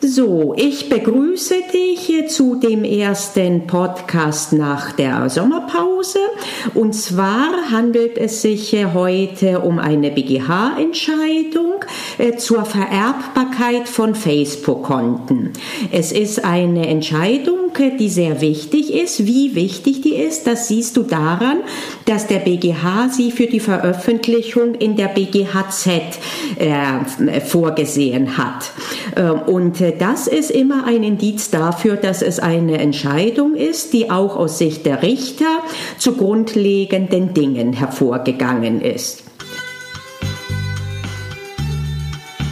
So, ich begrüße dich zu dem ersten Podcast nach der Sommerpause. Und zwar handelt es sich heute um eine BGH-Entscheidung äh, zur Vererbbarkeit von Facebook-Konten. Es ist eine Entscheidung, die sehr wichtig ist. Wie wichtig die ist, das siehst du daran, dass der BGH sie für die Veröffentlichung in der BGHZ äh, vorgesehen hat. Ähm, und äh, das ist immer ein Indiz dafür, dass es eine Entscheidung ist, die auch aus Sicht der Richter zu grundlegenden Dingen hervorgegangen ist.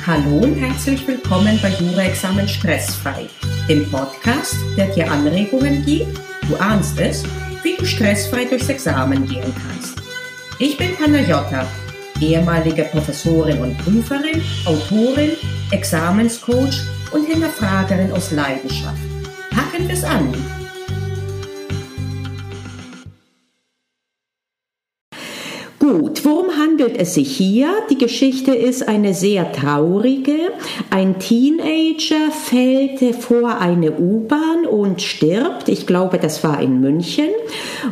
Hallo und herzlich willkommen bei Jura-Examen Stressfrei, dem Podcast, der dir Anregungen gibt, du ahnst es, wie du stressfrei durchs Examen gehen kannst. Ich bin Panayota, ehemalige Professorin und Prüferin, Autorin, Examenscoach und Hinterfragerin aus Leidenschaft. Packen wir es an! Gut, worum handelt es sich hier? Die Geschichte ist eine sehr traurige. Ein Teenager fällt vor eine U-Bahn und stirbt. Ich glaube, das war in München.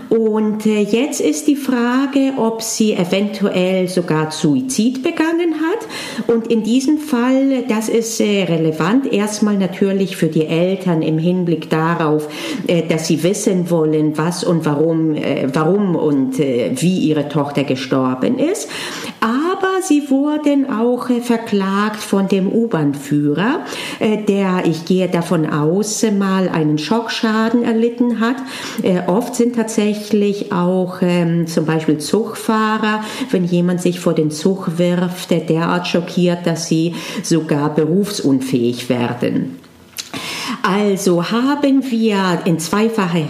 Und äh, jetzt ist die Frage, ob sie eventuell sogar Suizid begangen hat. Und in diesem Fall, das ist äh, relevant, erstmal natürlich für die Eltern im Hinblick darauf, äh, dass sie wissen wollen, was und warum, warum und wie ihre Tochter gestorben gestorben ist. Aber sie wurden auch äh, verklagt von dem U-Bahn-Führer, äh, der, ich gehe davon aus, mal einen Schockschaden erlitten hat. Äh, oft sind tatsächlich auch ähm, zum Beispiel Zugfahrer, wenn jemand sich vor den Zug wirft, derart schockiert, dass sie sogar berufsunfähig werden. Also haben wir in zweifacher,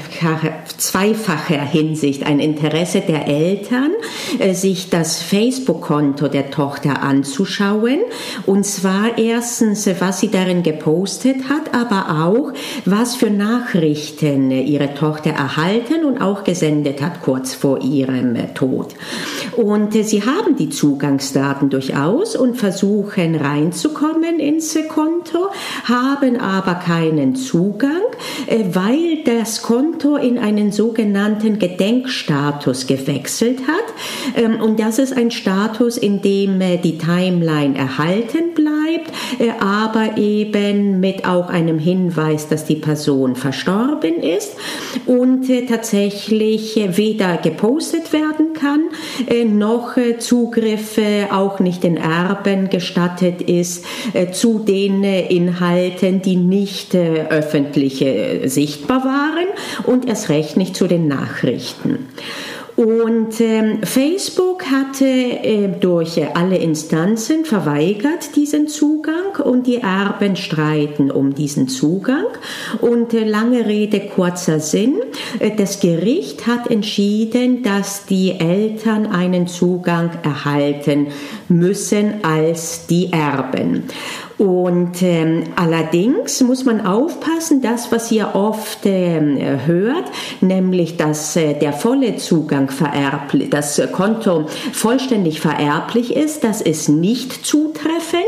zweifacher Hinsicht ein Interesse der Eltern, äh, sich das Facebook-Konto der Tochter anzuschauen. Und zwar erstens, was sie darin gepostet hat, aber auch, was für Nachrichten ihre Tochter erhalten und auch gesendet hat kurz vor ihrem Tod. Und äh, sie haben die Zugangsdaten durchaus und versuchen reinzukommen ins Konto, haben aber keine keinen Zugang, äh, weil das Konto in einen sogenannten Gedenkstatus gewechselt hat. Ähm, und das ist ein Status, in dem äh, die Timeline erhalten bleibt, äh, aber eben mit auch einem Hinweis, dass die Person verstorben ist und tatsächlich weder gepostet werden kann, noch Zugriffe auch nicht den Erben gestattet ist zu den Inhalten, die nicht öffentliche sichtbar waren und erst recht nicht zu den Nachrichten. Und ähm, Facebook hatte äh, durch äh, alle Instanzen verweigert diesen Zugang und die Erben streiten um diesen Zugang. Und äh, lange Rede, kurzer Sinn, äh, das Gericht hat entschieden, dass die Eltern einen Zugang erhalten müssen als die Erben. Und ähm, allerdings muss man aufpassen, das, was ihr oft ähm, hört, nämlich, dass äh, der volle Zugang vererblich, das Konto vollständig vererblich ist, das ist nicht zutreffend,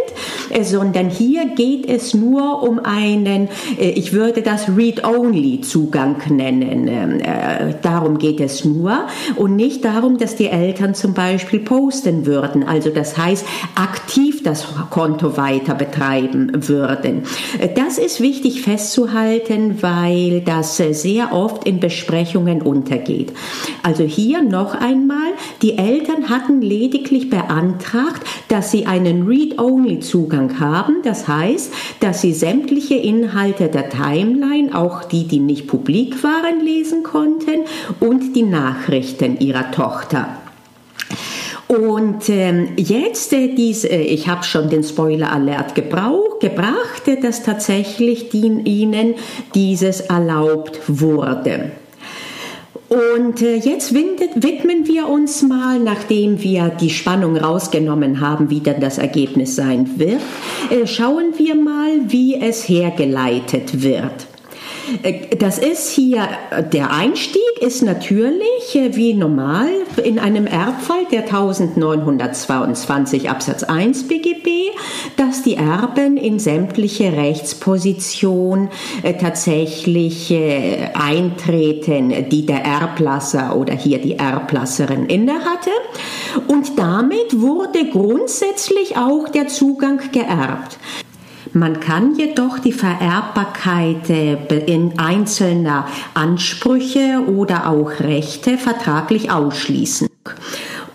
sondern hier geht es nur um einen, äh, ich würde das Read-Only-Zugang nennen. Ähm, äh, darum geht es nur und nicht darum, dass die Eltern zum Beispiel posten würden, also das heißt aktiv das Konto weiter betreiben würden. Das ist wichtig festzuhalten, weil das sehr oft in Besprechungen untergeht. Also hier noch einmal, die Eltern hatten lediglich beantragt, dass sie einen Read-Only-Zugang haben. Das heißt, dass sie sämtliche Inhalte der Timeline, auch die, die nicht publik waren, lesen konnten und die Nachrichten ihrer Tochter. Und ähm, jetzt, äh, äh, ich habe schon den Spoiler-Alert gebracht, äh, dass tatsächlich ihnen dieses erlaubt wurde. Und äh, jetzt widmen wir uns mal, nachdem wir die Spannung rausgenommen haben, wie dann das Ergebnis sein wird, äh, schauen wir mal, wie es hergeleitet wird. Äh, das ist hier, der Einstieg ist natürlich wie normal in einem Erbfall der 1922 Absatz 1 BGB, dass die Erben in sämtliche Rechtsposition äh, tatsächlich eintreten, die der Erblasser oder hier die Erblasserin innehatte. Und damit wurde grundsätzlich auch der Zugang geerbt. Man kann jedoch die Vererbbarkeit äh, in einzelner Ansprüche oder auch Rechte vertraglich ausschließen.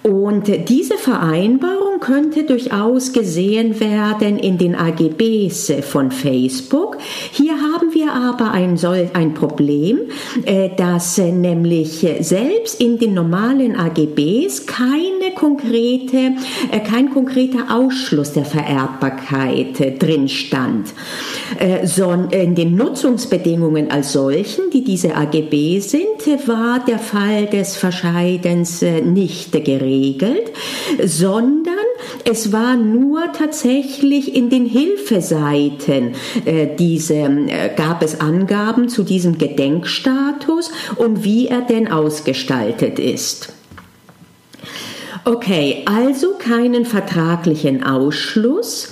Und diese Vereinbarung könnte durchaus gesehen werden in den AGBs von Facebook. Hier haben wir aber ein, ein Problem, äh, dass nämlich selbst in den normalen AGBs keine konkrete, äh, kein konkreter Ausschluss der Vererbbarkeit drin stand. Äh, in den Nutzungsbedingungen als solchen, die diese AGB sind, war der Fall des Verscheidens nicht geregelt, sondern es war nur tatsächlich in den Hilfeseiten äh, diese, äh, gab es Angaben zu diesem Gedenkstatus und wie er denn ausgestaltet ist. Okay, also keinen vertraglichen Ausschluss,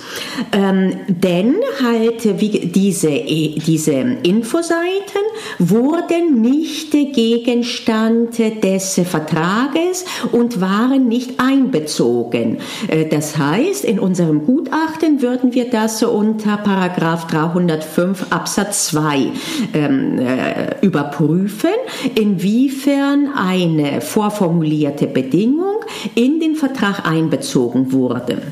ähm, denn halt wie diese, diese Infoseiten wurden nicht Gegenstand des Vertrages und waren nicht einbezogen. Äh, das heißt, in unserem Gutachten würden wir das unter Paragraph 305 Absatz 2 ähm, äh, überprüfen, inwiefern eine vorformulierte Bedingung in den Vertrag einbezogen wurde.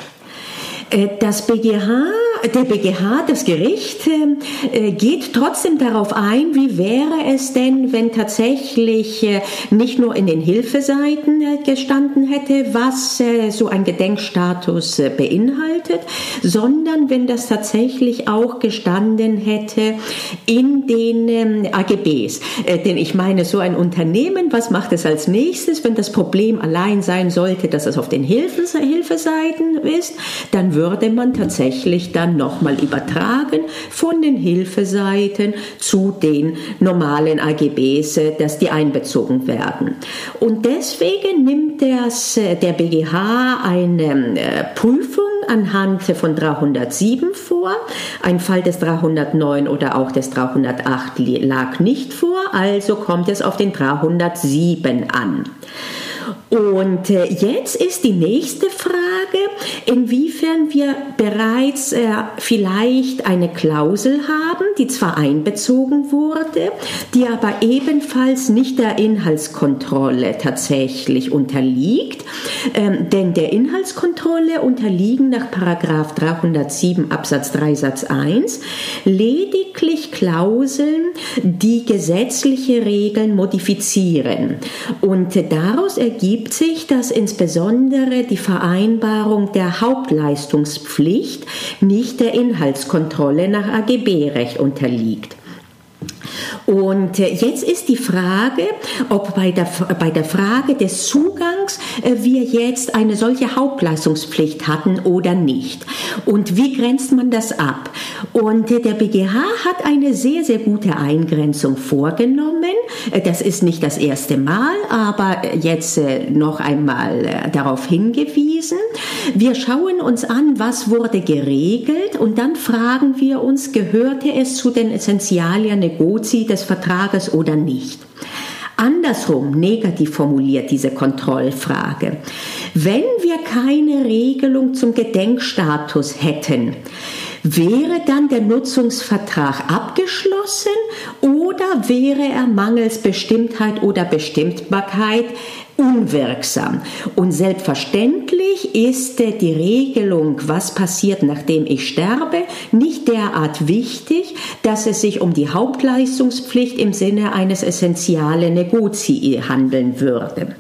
Äh, das BGH, der BGH, das Gericht, äh, geht trotzdem darauf ein, wie wäre es denn, wenn tatsächlich äh, nicht nur in den Hilfeseiten gestanden hätte, was so ein Gedenkstatus beinhaltet, sondern wenn das tatsächlich auch gestanden hätte in den ähm, AGBs. Denn ich meine, so ein Unternehmen, was macht es als nächstes, wenn das Problem allein sein sollte, dass es auf den Hilfeseiten ist, dann würde man tatsächlich dann nochmal übertragen von den Hilfeseiten zu den normalen AGBs, dass die einbezogen werden. Und deswegen nimmt das, der BGH eine äh, Prüfung anhand von 307 vor. Ein Fall des 309 oder auch des 308 lag nicht vor, also kommt es auf den 307 an. Und äh, jetzt ist die nächste Frage, inwiefern wir bereits äh, vielleicht eine Klausel haben, die zwar einbezogen wurde, die aber ebenfalls nicht der Inhaltskontrolle tatsächlich unterliegt. Ähm, denn der Inhaltskontrolle unterliegen nach Paragraph 307 Absatz 3 Satz 1 lediglich Klauseln, die gesetzliche Regeln modifizieren. Und daraus ergibt ergibt sich, dass insbesondere die Vereinbarung der Hauptleistungspflicht nicht der Inhaltskontrolle nach AGB-Recht unterliegt. Und äh, jetzt ist die Frage, ob bei der, bei der Frage des Zugangs äh, wir jetzt eine solche Hauptleistungspflicht hatten oder nicht. Und wie grenzt man das ab? Und äh, der BGH hat eine sehr, sehr gute Eingrenzung vorgenommen. Das ist nicht das erste Mal, aber jetzt noch einmal darauf hingewiesen. Wir schauen uns an, was wurde geregelt und dann fragen wir uns, gehörte es zu den Essentialien Negozi des Vertrages oder nicht? Andersrum, negativ formuliert diese Kontrollfrage. Wenn wir keine Regelung zum Gedenkstatus hätten, Wäre dann der Nutzungsvertrag abgeschlossen oder wäre er mangels Bestimmtheit oder Bestimmbarkeit unwirksam. Und selbstverständlich ist die Regelung, was passiert, nachdem ich sterbe, nicht derart wichtig, dass es sich um die Hauptleistungspflicht im Sinne eines essentialen Negozii handeln würde.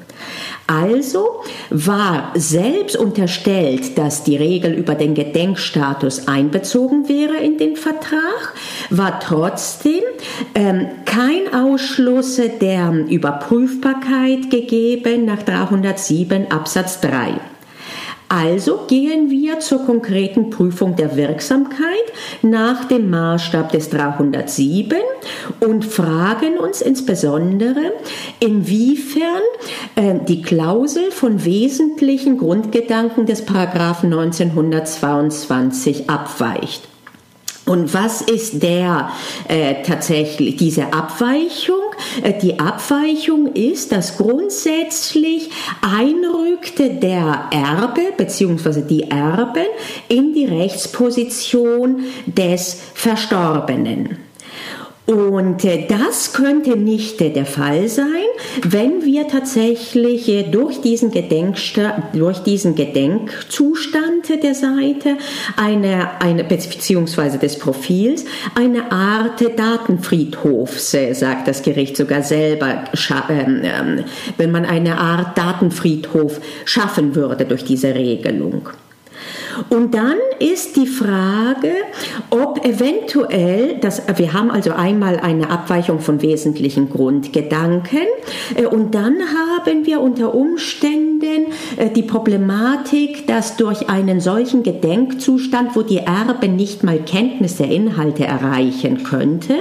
Also war selbst unterstellt, dass die Regel über den Gedenkstatus einbezogen wäre in den Vertrag, war trotzdem ähm, kein Ausschluss der Überprüfbarkeit gegeben nach 307 Absatz 3. Also gehen wir zur konkreten Prüfung der Wirksamkeit nach dem Maßstab des 307 und fragen uns insbesondere, inwiefern äh, die Klausel von wesentlichen Grundgedanken des Paragraphen 1922 abweicht. Und was ist der äh, tatsächlich diese Abweichung? Äh, die Abweichung ist, dass grundsätzlich einrückte der Erbe bzw. die Erben in die Rechtsposition des Verstorbenen. Und äh, das könnte nicht der Fall sein, wenn wir tatsächlich äh, durch diesen, durch diesen Gedenkzustand der Seite eine, eine beziehungsweise des Profils eine Art Datenfriedhofs, äh, sagt das Gericht sogar selber, ähm, ähm, wenn man eine Art Datenfriedhof schaffen würde durch diese Regelung. Und dann ist die Frage, ob eventuell, das, wir haben also einmal eine Abweichung von wesentlichen Grundgedanken äh, und dann haben wir unter Umständen äh, die Problematik, dass durch einen solchen Gedenkzustand, wo die Erbe nicht mal Kenntnis der Inhalte erreichen könnte,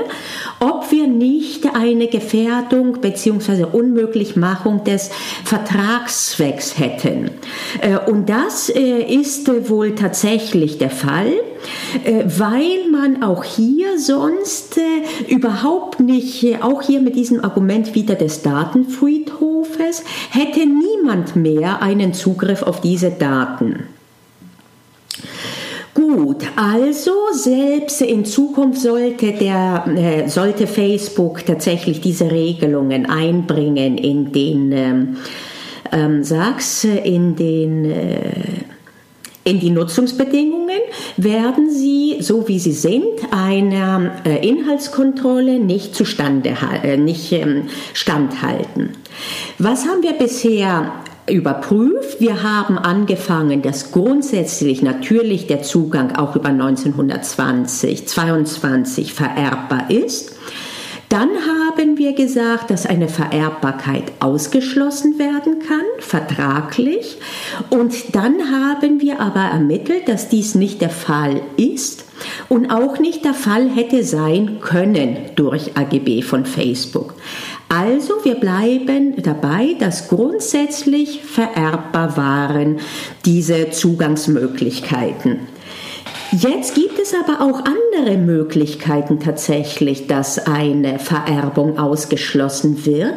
ob wir nicht eine Gefährdung bzw. Unmöglichmachung des Vertragszwecks hätten. Äh, und das ist wohl tatsächlich der Fall, äh, weil man auch hier sonst äh, überhaupt nicht, äh, auch hier mit diesem Argument wieder des Datenfriedhofes, hätte niemand mehr einen Zugriff auf diese Daten. Gut, also selbst in Zukunft sollte, der, äh, sollte Facebook tatsächlich diese Regelungen einbringen in den, ähm, ähm, sag's, in den äh, in die Nutzungsbedingungen werden sie, so wie sie sind, einer äh, Inhaltskontrolle nicht zustande äh, nicht ähm, standhalten. Was haben wir bisher überprüft. Wir haben angefangen, dass grundsätzlich natürlich der Zugang auch über 1920, 22 vererbbar ist. Dann haben wir gesagt, dass eine Vererbbarkeit ausgeschlossen werden kann, vertraglich. Und dann haben wir aber ermittelt, dass dies nicht der Fall ist und auch nicht der Fall hätte sein können durch AGB von Facebook. Also wir bleiben dabei, dass grundsätzlich vererbbar waren diese Zugangsmöglichkeiten. Jetzt gibt es aber auch andere Möglichkeiten tatsächlich, dass eine Vererbung ausgeschlossen wird.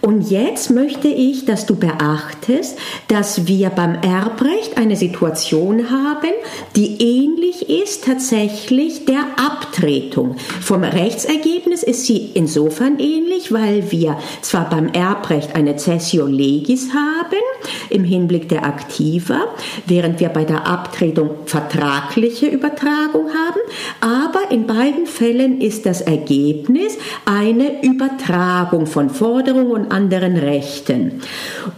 Und jetzt möchte ich, dass du beachtest, dass wir beim Erbrecht eine Situation haben, die ähnlich ist tatsächlich der Abtretung. Vom Rechtsergebnis ist sie insofern ähnlich, weil wir zwar beim Erbrecht eine Cessio Legis haben im Hinblick der Aktiva, während wir bei der Abtretung vertragliche Übertragung haben, aber in beiden Fällen ist das Ergebnis eine Übertragung von Forderungen und anderen Rechten.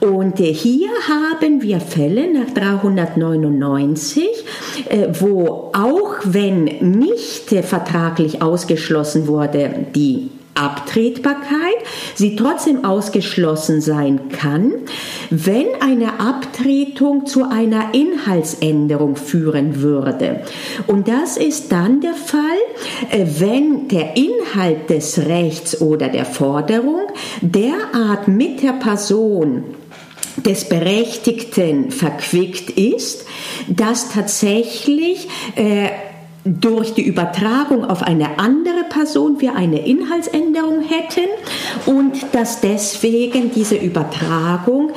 Und äh, hier haben wir Fälle nach 399, äh, wo auch wenn nicht vertraglich ausgeschlossen wurde, die Abtretbarkeit, sie trotzdem ausgeschlossen sein kann, wenn eine Abtretung zu einer Inhaltsänderung führen würde. Und das ist dann der Fall, äh, wenn der Inhalt des Rechts oder der Forderung derart mit der Person des Berechtigten verquickt ist, dass tatsächlich äh, durch die Übertragung auf eine andere Person wir eine Inhaltsänderung hätten und dass deswegen diese Übertragung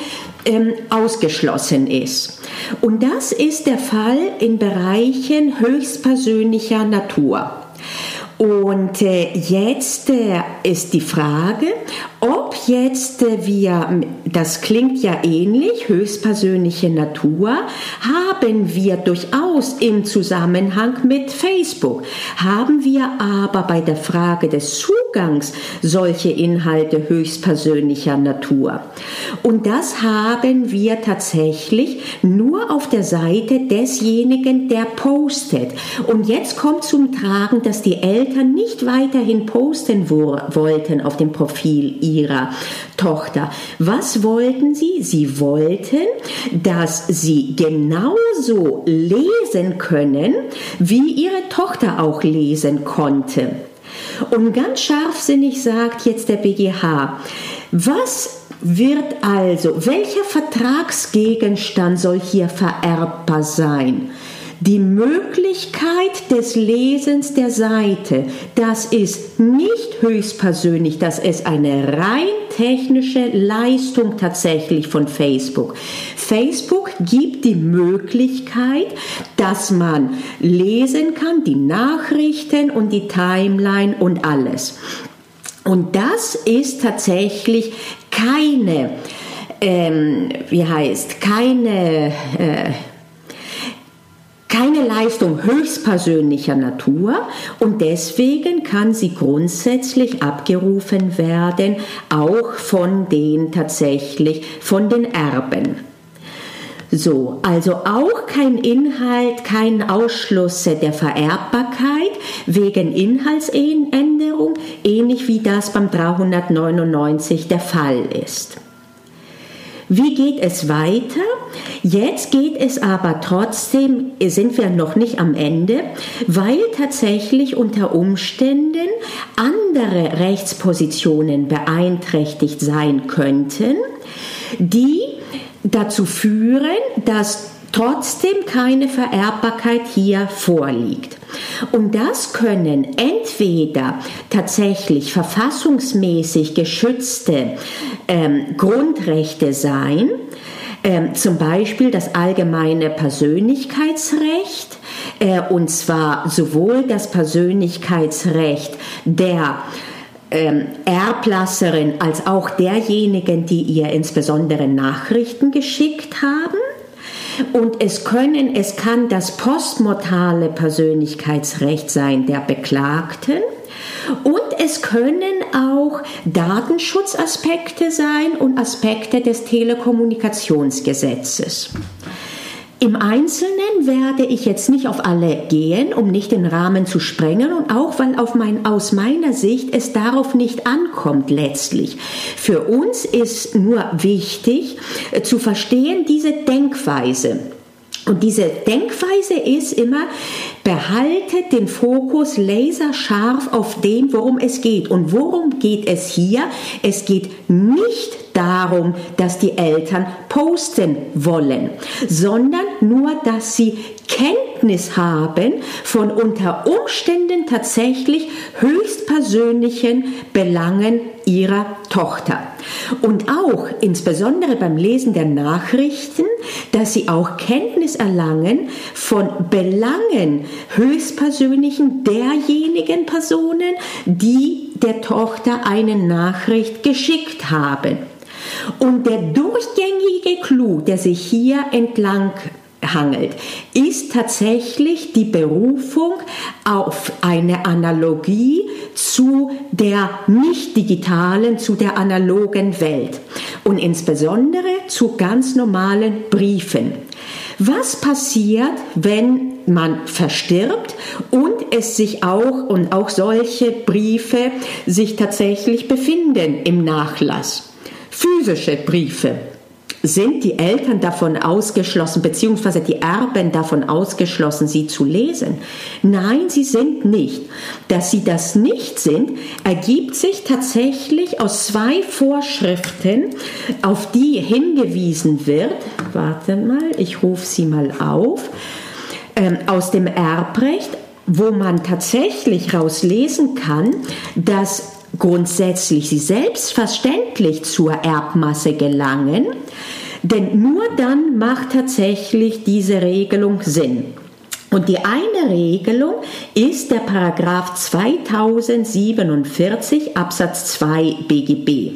ähm, ausgeschlossen ist. Und das ist der Fall in Bereichen höchstpersönlicher Natur. Und äh, jetzt äh, ist die Frage, ob jetzt äh, wir, das klingt ja ähnlich, höchstpersönliche Natur, haben wir durchaus im Zusammenhang mit Facebook, haben wir aber bei der Frage des Zugangs solche Inhalte höchstpersönlicher Natur. Und das haben wir tatsächlich nur auf der Seite desjenigen, der postet. Und jetzt kommt zum Tragen, dass die Eltern nicht weiterhin posten wo wollten auf dem Profil ihrer Tochter. Was wollten sie? Sie wollten, dass sie genauso lesen können, wie ihre Tochter auch lesen konnte. Und ganz scharfsinnig sagt jetzt der BGH, was wird also, welcher Vertragsgegenstand soll hier vererbbar sein? Die Möglichkeit des Lesens der Seite, das ist nicht höchstpersönlich, das ist eine rein technische Leistung tatsächlich von Facebook. Facebook gibt die Möglichkeit, dass man lesen kann, die Nachrichten und die Timeline und alles. Und das ist tatsächlich keine, ähm, wie heißt, keine, äh, keine Leistung höchstpersönlicher Natur und deswegen kann sie grundsätzlich abgerufen werden, auch von den tatsächlich, von den Erben. So, also auch kein Inhalt, kein Ausschluss der Vererbbarkeit wegen Inhaltsänderung, ähnlich wie das beim 399 der Fall ist. Wie geht es weiter? Jetzt geht es aber trotzdem, sind wir noch nicht am Ende, weil tatsächlich unter Umständen andere Rechtspositionen beeinträchtigt sein könnten, die dazu führen, dass trotzdem keine Vererbbarkeit hier vorliegt. Und das können entweder tatsächlich verfassungsmäßig geschützte ähm, Grundrechte sein, ähm, zum Beispiel das allgemeine Persönlichkeitsrecht, äh, und zwar sowohl das Persönlichkeitsrecht der ähm, Erblasserin als auch derjenigen, die ihr insbesondere Nachrichten geschickt haben. Und es können, es kann das postmortale Persönlichkeitsrecht sein der Beklagten. Und es können auch Datenschutzaspekte sein und Aspekte des Telekommunikationsgesetzes. Im Einzelnen werde ich jetzt nicht auf alle gehen, um nicht den Rahmen zu sprengen und auch weil auf mein, aus meiner Sicht es darauf nicht ankommt letztlich. Für uns ist nur wichtig äh, zu verstehen diese Denkweise. Und diese Denkweise ist immer, behalte den Fokus laserscharf auf dem, worum es geht. Und worum geht es hier? Es geht nicht darum, dass die Eltern posten wollen, sondern nur, dass sie Kenntnis haben von unter Umständen tatsächlich höchstpersönlichen Belangen ihrer Tochter. Und auch insbesondere beim Lesen der Nachrichten, dass sie auch Kenntnis erlangen von Belangen höchstpersönlichen derjenigen Personen, die der Tochter eine Nachricht geschickt haben. Und der durchgängige Clou, der sich hier entlang hangelt, ist tatsächlich die Berufung auf eine Analogie zu der nicht digitalen, zu der analogen Welt und insbesondere zu ganz normalen Briefen. Was passiert, wenn man verstirbt und es sich auch und auch solche Briefe sich tatsächlich befinden im Nachlass? Physische Briefe sind die Eltern davon ausgeschlossen, beziehungsweise die Erben davon ausgeschlossen, sie zu lesen? Nein, sie sind nicht. Dass sie das nicht sind, ergibt sich tatsächlich aus zwei Vorschriften, auf die hingewiesen wird. Warte mal, ich rufe sie mal auf. Ähm, aus dem Erbrecht, wo man tatsächlich rauslesen kann, dass grundsätzlich sie selbstverständlich zur Erbmasse gelangen, denn nur dann macht tatsächlich diese Regelung Sinn. Und die eine Regelung ist der Paragraph 2047 Absatz 2 BGB.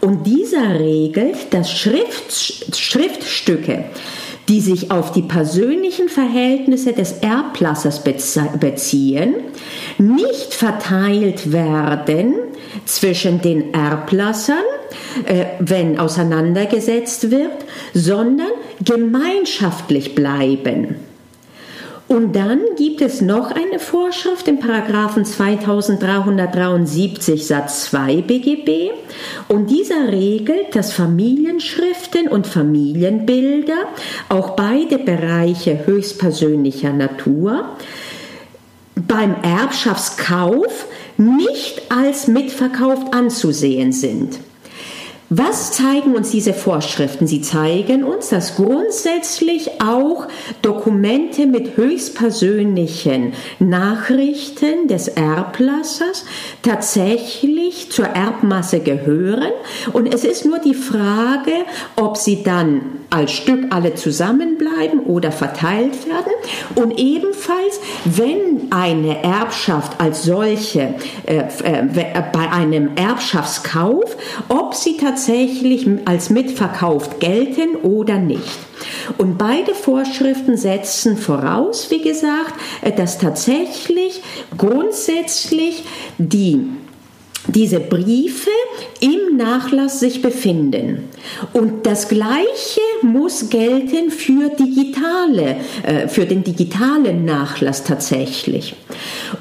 Und dieser regelt, dass Schrift, Schriftstücke, die sich auf die persönlichen Verhältnisse des Erblassers beziehen, nicht verteilt werden zwischen den Erblassern, äh, wenn auseinandergesetzt wird, sondern gemeinschaftlich bleiben. Und dann gibt es noch eine Vorschrift im Paragraphen 2373 Satz 2 BGB und dieser regelt, dass Familienschriften und Familienbilder, auch beide Bereiche höchstpersönlicher Natur, beim Erbschaftskauf nicht als mitverkauft anzusehen sind. Was zeigen uns diese Vorschriften? Sie zeigen uns, dass grundsätzlich auch Dokumente mit höchstpersönlichen Nachrichten des Erblassers tatsächlich zur Erbmasse gehören. Und es ist nur die Frage, ob sie dann als Stück alle zusammenbleiben oder verteilt werden. Und ebenfalls, wenn eine Erbschaft als solche äh, äh, bei einem Erbschaftskauf, ob sie tatsächlich tatsächlich als mitverkauft gelten oder nicht. Und beide Vorschriften setzen voraus, wie gesagt, dass tatsächlich grundsätzlich die diese Briefe im Nachlass sich befinden. Und das Gleiche muss gelten für digitale, äh, für den digitalen Nachlass tatsächlich.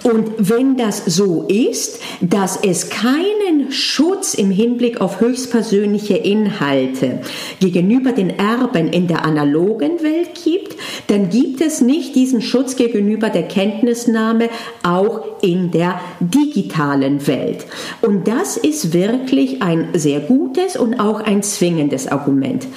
Und wenn das so ist, dass es keinen Schutz im Hinblick auf höchstpersönliche Inhalte gegenüber den Erben in der analogen Welt gibt, dann gibt es nicht diesen Schutz gegenüber der Kenntnisnahme auch in der digitalen Welt. Und das ist wirklich ein sehr gutes und auch ein zwingendes Argument.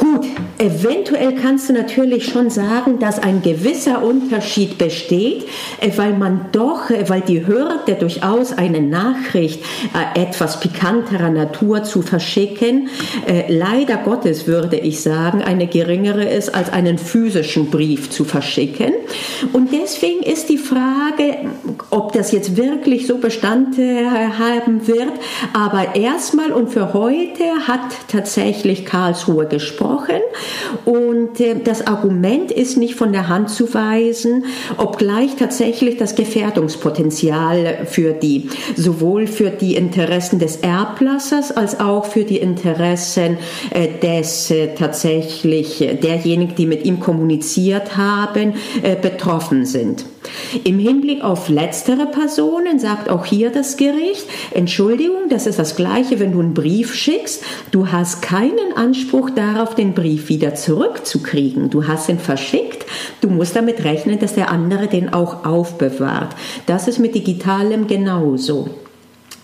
Gut, eventuell kannst du natürlich schon sagen, dass ein gewisser Unterschied besteht, äh, weil man doch, äh, weil die Hürde durchaus eine Nachricht äh, etwas pikanterer Natur zu verschicken, leider Gottes würde ich sagen, eine geringere ist, als einen physischen Brief zu verschicken. Und deswegen ist die Frage, ob das jetzt wirklich so Bestand haben wird. Aber erstmal und für heute hat tatsächlich Karlsruhe gesprochen gesprochen und äh, das Argument ist nicht von der Hand zu weisen, obgleich tatsächlich das Gefährdungspotenzial für die, sowohl für die Interessen des Erblassers als auch für die Interessen äh, des äh, tatsächlich derjenigen, die mit ihm kommuniziert haben, betroffen sind. Im Hinblick auf letztere Personen sagt auch hier das Gericht, Entschuldigung, das ist das gleiche, wenn du einen Brief schickst, du hast keinen Anspruch darauf, den Brief wieder zurückzukriegen. Du hast ihn verschickt, du musst damit rechnen, dass der andere den auch aufbewahrt. Das ist mit digitalem genauso.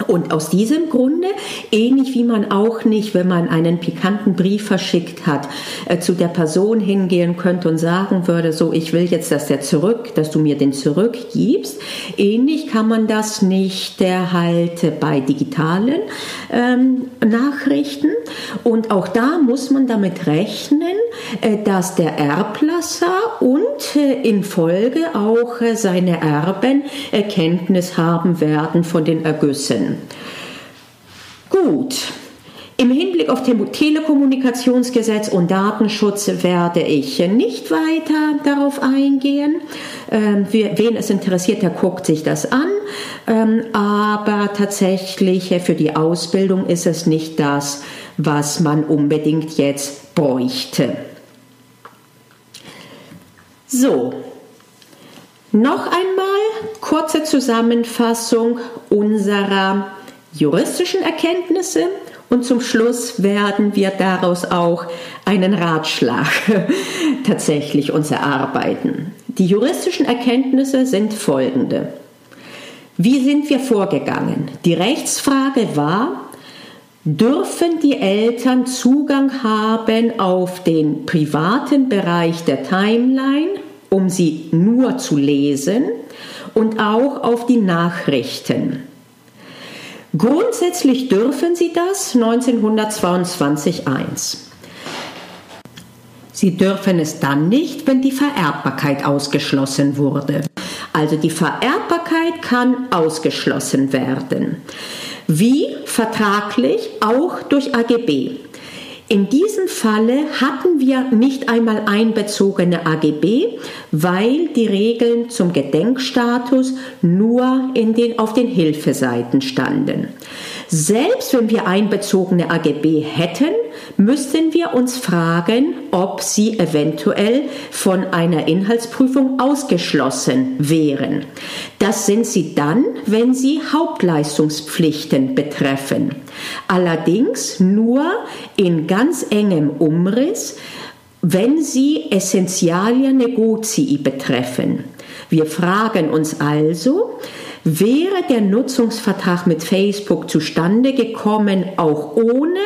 Und aus diesem Grunde, ähnlich wie man auch nicht, wenn man einen pikanten Brief verschickt hat, äh, zu der Person hingehen könnte und sagen würde, so, ich will jetzt, dass der zurück, dass du mir den zurückgibst. Ähnlich kann man das nicht äh, halt bei digitalen ähm, Nachrichten. Und auch da muss man damit rechnen, dass der Erblasser und äh, in Folge auch äh, seine Erben Kenntnis haben werden von den Ergüssen. Gut. Im Hinblick auf Telekommunikationsgesetz und Datenschutz werde ich nicht weiter darauf eingehen. Ähm, wen es interessiert, der guckt sich das an. Ähm, aber tatsächlich für die Ausbildung ist es nicht das, was man unbedingt jetzt bräuchte. So, noch einmal kurze Zusammenfassung unserer juristischen Erkenntnisse und zum Schluss werden wir daraus auch einen Ratschlag tatsächlich uns erarbeiten. Die juristischen Erkenntnisse sind folgende. Wie sind wir vorgegangen? Die Rechtsfrage war, dürfen die Eltern Zugang haben auf den privaten Bereich der Timeline, um sie nur zu lesen, und auch auf die Nachrichten. Grundsätzlich dürfen sie das 1922.1. Sie dürfen es dann nicht, wenn die Vererbbarkeit ausgeschlossen wurde. Also die Vererbbarkeit kann ausgeschlossen werden wie vertraglich auch durch AGB. In diesem Falle hatten wir nicht einmal einbezogene AGB, weil die Regeln zum Gedenkstatus nur den, auf den Hilfeseiten standen. Selbst wenn wir einbezogene AGB hätten, müssten wir uns fragen, ob sie eventuell von einer Inhaltsprüfung ausgeschlossen wären. Das sind sie dann, wenn sie Hauptleistungspflichten betreffen. Allerdings nur in ganz engem Umriss, wenn sie Essentialia Negozii betreffen. Wir fragen uns also, wäre der Nutzungsvertrag mit Facebook zustande gekommen, auch ohne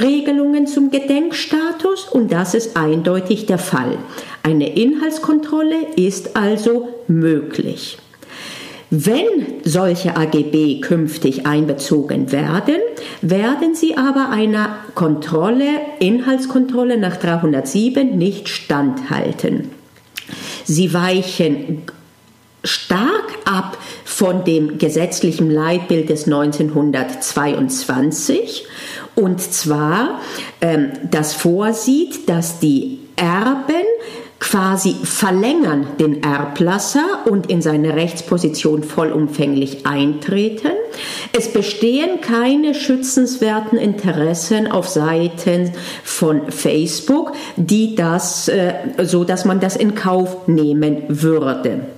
Regelungen zum Gedenkstatus? Und das ist eindeutig der Fall. Eine Inhaltskontrolle ist also möglich. Wenn solche AGB künftig einbezogen werden, werden sie aber einer Kontrolle, Inhaltskontrolle nach 307 nicht standhalten. Sie weichen stark ab von dem gesetzlichen Leitbild des 1922 und zwar ähm, das vorsieht, dass die Erben quasi verlängern den Erblasser und in seine Rechtsposition vollumfänglich eintreten. Es bestehen keine schützenswerten Interessen auf Seiten von Facebook, die das, äh, so dass man das in Kauf nehmen würde.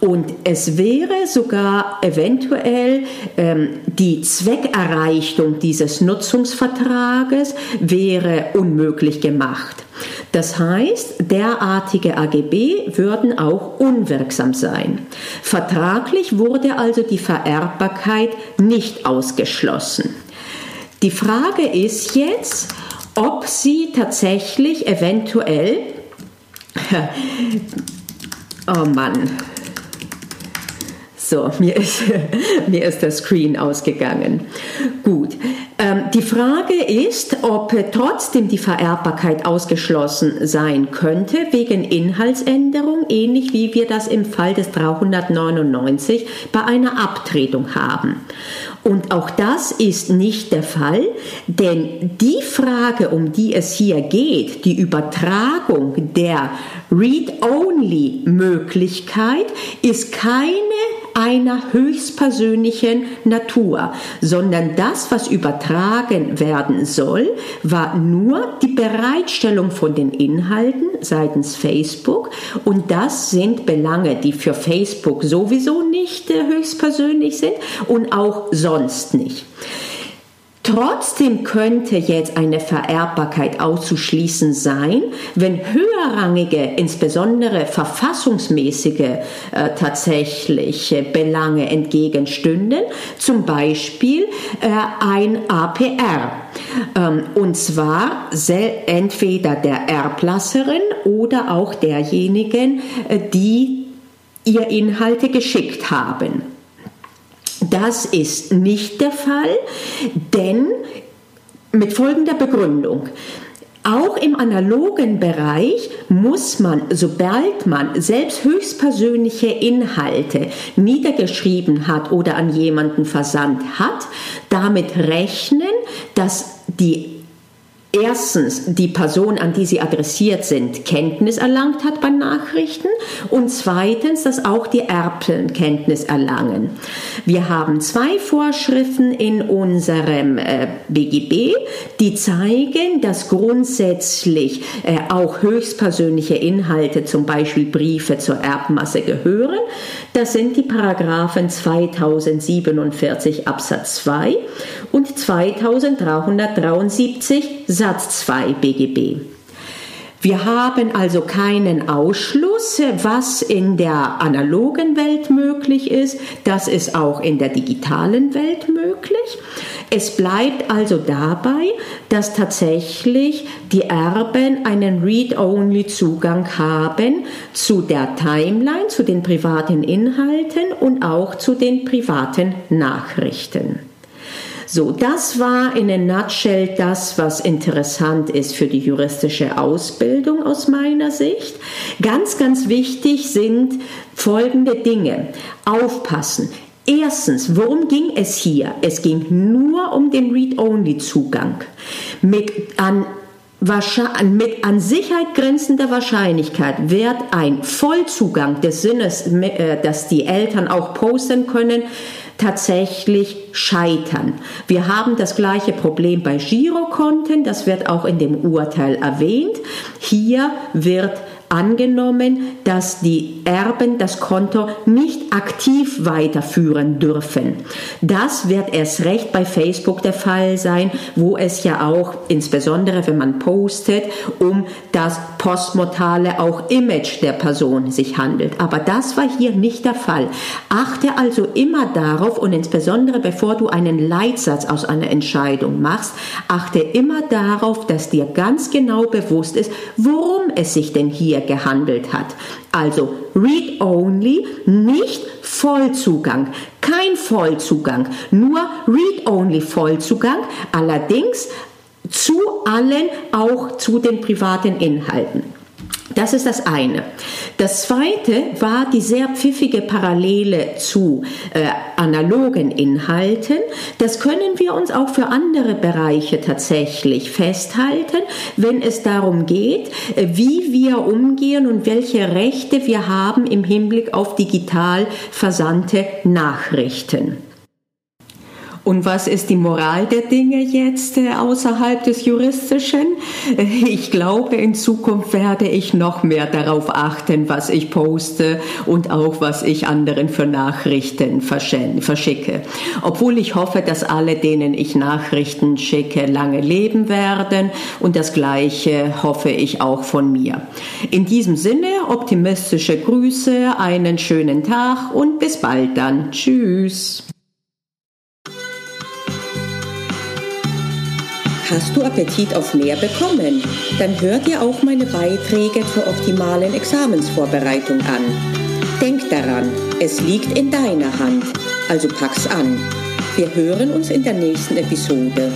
Und es wäre sogar eventuell ähm, die Zweckerreichung dieses Nutzungsvertrages wäre unmöglich gemacht. Das heißt, derartige AGB würden auch unwirksam sein. Vertraglich wurde also die Vererbbarkeit nicht ausgeschlossen. Die Frage ist jetzt, ob sie tatsächlich eventuell Oh Mann. So, mir ist, mir ist der Screen ausgegangen. Gut. Ähm, die Frage ist, ob trotzdem die Vererbbarkeit ausgeschlossen sein könnte wegen Inhaltsänderung, ähnlich wie wir das im Fall des 399 bei einer Abtretung haben. Und auch das ist nicht der Fall, denn die Frage, um die es hier geht, die Übertragung der Read-Only-Möglichkeit, ist keine einer höchstpersönlichen Natur, sondern das, was übertragen werden soll, war nur die Bereitstellung von den Inhalten seitens Facebook und das sind Belange, die für Facebook sowieso nicht äh, höchstpersönlich sind und auch sonst nicht. Trotzdem könnte jetzt eine Vererbbarkeit auszuschließen sein, wenn höherrangige, insbesondere verfassungsmäßige äh, tatsächlich Belange entgegenstünden, zum Beispiel äh, ein APR. Ähm, und zwar entweder der Erblasserin oder auch derjenigen, äh, die ihr Inhalte geschickt haben. Das ist nicht der Fall, denn mit folgender Begründung. Auch im analogen Bereich muss man, sobald man selbst höchstpersönliche Inhalte niedergeschrieben hat oder an jemanden versandt hat, damit rechnen, dass die erstens die Person, an die sie adressiert sind, Kenntnis erlangt hat bei Nachrichten und zweitens, dass auch die Erben Kenntnis erlangen. Wir haben zwei Vorschriften in unserem äh, BGB, die zeigen, dass grundsätzlich äh, auch höchstpersönliche Inhalte, zum Beispiel Briefe zur Erbmasse gehören. Das sind die Paragraphen 2047 Absatz 2 und 2373 Satz 2 BGB. Wir haben also keinen Ausschluss, was in der analogen Welt möglich ist. Das ist auch in der digitalen Welt möglich. Es bleibt also dabei, dass tatsächlich die Erben einen Read-Only-Zugang haben zu der Timeline, zu den privaten Inhalten und auch zu den privaten Nachrichten. So, das war in a nutshell das, was interessant ist für die juristische Ausbildung aus meiner Sicht. Ganz, ganz wichtig sind folgende Dinge. Aufpassen. Erstens, worum ging es hier? Es ging nur um den Read-Only-Zugang. Mit an mit an Sicherheit grenzender Wahrscheinlichkeit wird ein Vollzugang des Sinnes, äh, dass die Eltern auch posten können, tatsächlich scheitern. Wir haben das gleiche Problem bei Girokonten, das wird auch in dem Urteil erwähnt. Hier wird angenommen, dass die Erben das Konto nicht aktiv weiterführen dürfen. Das wird erst recht bei Facebook der Fall sein, wo es ja auch, insbesondere wenn man postet, um das postmortale auch Image der Person sich handelt. Aber das war hier nicht der Fall. Achte also immer darauf und insbesondere bevor du einen Leitsatz aus einer Entscheidung machst, achte immer darauf, dass dir ganz genau bewusst ist, worum es sich denn hier gehandelt hat. Also Read-Only, nicht Vollzugang, kein Vollzugang, nur Read-Only Vollzugang, allerdings zu allen, auch zu den privaten Inhalten. Das ist das eine. Das zweite war die sehr pfiffige Parallele zu äh, analogen Inhalten. Das können wir uns auch für andere Bereiche tatsächlich festhalten, wenn es darum geht, äh, wie wir umgehen und welche Rechte wir haben im Hinblick auf digital versandte Nachrichten. Und was ist die Moral der Dinge jetzt äh, außerhalb des Juristischen? Äh, ich glaube, in Zukunft werde ich noch mehr darauf achten, was ich poste und auch was ich anderen für Nachrichten verschicke. Obwohl ich hoffe, dass alle, denen ich Nachrichten schicke, lange leben werden und das Gleiche hoffe ich auch von mir. In diesem Sinne, optimistische Grüße, einen schönen Tag und bis bald dann. Tschüss. Hast du Appetit auf mehr bekommen? Dann hör dir auch meine Beiträge zur optimalen Examensvorbereitung an. Denk daran, es liegt in deiner Hand, also pack's an. Wir hören uns in der nächsten Episode.